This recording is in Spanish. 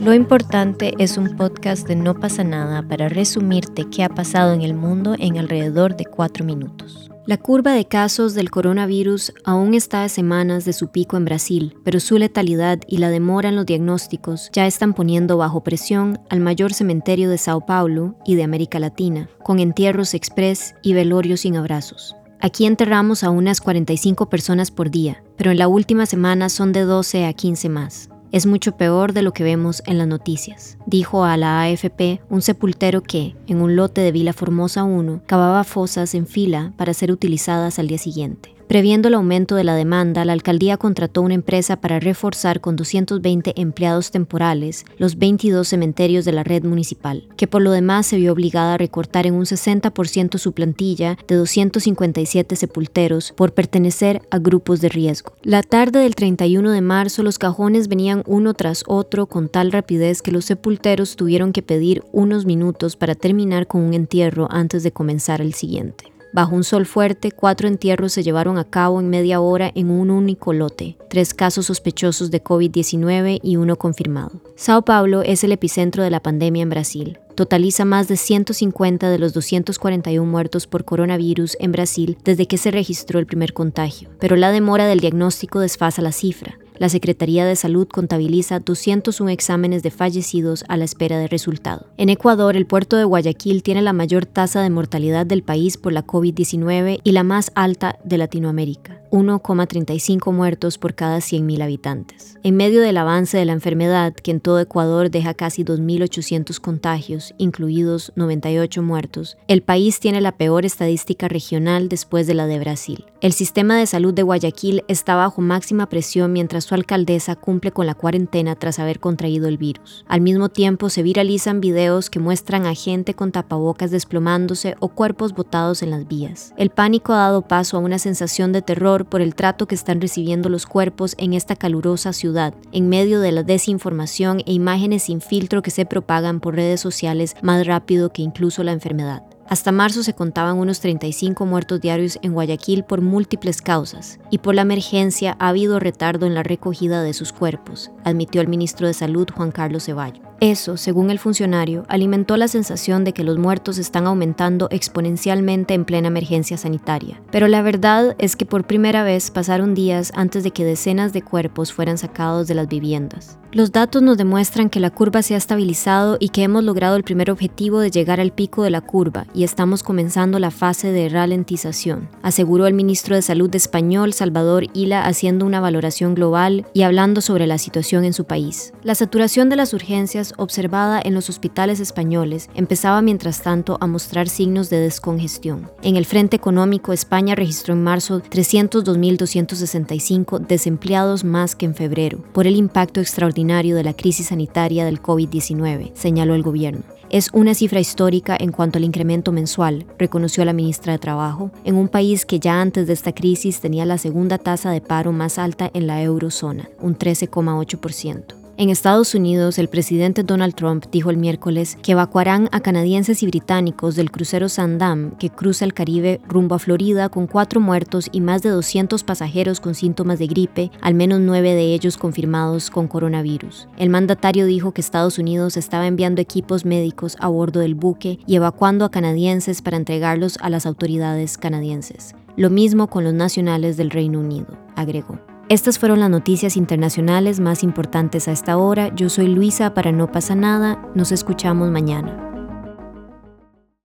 Lo importante es un podcast de No pasa nada para resumirte qué ha pasado en el mundo en alrededor de cuatro minutos. La curva de casos del coronavirus aún está a semanas de su pico en Brasil, pero su letalidad y la demora en los diagnósticos ya están poniendo bajo presión al mayor cementerio de Sao Paulo y de América Latina, con entierros express y velorios sin abrazos. Aquí enterramos a unas 45 personas por día, pero en la última semana son de 12 a 15 más es mucho peor de lo que vemos en las noticias, dijo a la AFP un sepultero que, en un lote de Vila Formosa 1, cavaba fosas en fila para ser utilizadas al día siguiente. Previendo el aumento de la demanda, la alcaldía contrató una empresa para reforzar con 220 empleados temporales los 22 cementerios de la red municipal, que por lo demás se vio obligada a recortar en un 60% su plantilla de 257 sepulteros por pertenecer a grupos de riesgo. La tarde del 31 de marzo los cajones venían uno tras otro con tal rapidez que los sepulteros tuvieron que pedir unos minutos para terminar con un entierro antes de comenzar el siguiente. Bajo un sol fuerte, cuatro entierros se llevaron a cabo en media hora en un único lote, tres casos sospechosos de COVID-19 y uno confirmado. Sao Paulo es el epicentro de la pandemia en Brasil. Totaliza más de 150 de los 241 muertos por coronavirus en Brasil desde que se registró el primer contagio, pero la demora del diagnóstico desfasa la cifra. La Secretaría de Salud contabiliza 201 exámenes de fallecidos a la espera de resultado. En Ecuador, el puerto de Guayaquil tiene la mayor tasa de mortalidad del país por la COVID-19 y la más alta de Latinoamérica. 1,35 muertos por cada 100.000 habitantes. En medio del avance de la enfermedad, que en todo Ecuador deja casi 2.800 contagios, incluidos 98 muertos, el país tiene la peor estadística regional después de la de Brasil. El sistema de salud de Guayaquil está bajo máxima presión mientras su alcaldesa cumple con la cuarentena tras haber contraído el virus. Al mismo tiempo, se viralizan videos que muestran a gente con tapabocas desplomándose o cuerpos botados en las vías. El pánico ha dado paso a una sensación de terror por el trato que están recibiendo los cuerpos en esta calurosa ciudad, en medio de la desinformación e imágenes sin filtro que se propagan por redes sociales más rápido que incluso la enfermedad. Hasta marzo se contaban unos 35 muertos diarios en Guayaquil por múltiples causas, y por la emergencia ha habido retardo en la recogida de sus cuerpos, admitió el ministro de Salud Juan Carlos Ceballos. Eso, según el funcionario, alimentó la sensación de que los muertos están aumentando exponencialmente en plena emergencia sanitaria. Pero la verdad es que por primera vez pasaron días antes de que decenas de cuerpos fueran sacados de las viviendas. Los datos nos demuestran que la curva se ha estabilizado y que hemos logrado el primer objetivo de llegar al pico de la curva y estamos comenzando la fase de ralentización, aseguró el ministro de Salud español Salvador Hila haciendo una valoración global y hablando sobre la situación en su país. La saturación de las urgencias observada en los hospitales españoles empezaba mientras tanto a mostrar signos de descongestión. En el frente económico, España registró en marzo 302.265 desempleados más que en febrero, por el impacto extraordinario de la crisis sanitaria del COVID-19, señaló el gobierno. Es una cifra histórica en cuanto al incremento mensual, reconoció la ministra de Trabajo, en un país que ya antes de esta crisis tenía la segunda tasa de paro más alta en la eurozona, un 13,8%. En Estados Unidos, el presidente Donald Trump dijo el miércoles que evacuarán a canadienses y británicos del crucero Sandam que cruza el Caribe rumbo a Florida con cuatro muertos y más de 200 pasajeros con síntomas de gripe, al menos nueve de ellos confirmados con coronavirus. El mandatario dijo que Estados Unidos estaba enviando equipos médicos a bordo del buque y evacuando a canadienses para entregarlos a las autoridades canadienses. Lo mismo con los nacionales del Reino Unido, agregó. Estas fueron las noticias internacionales más importantes a esta hora. Yo soy Luisa para No pasa nada. Nos escuchamos mañana.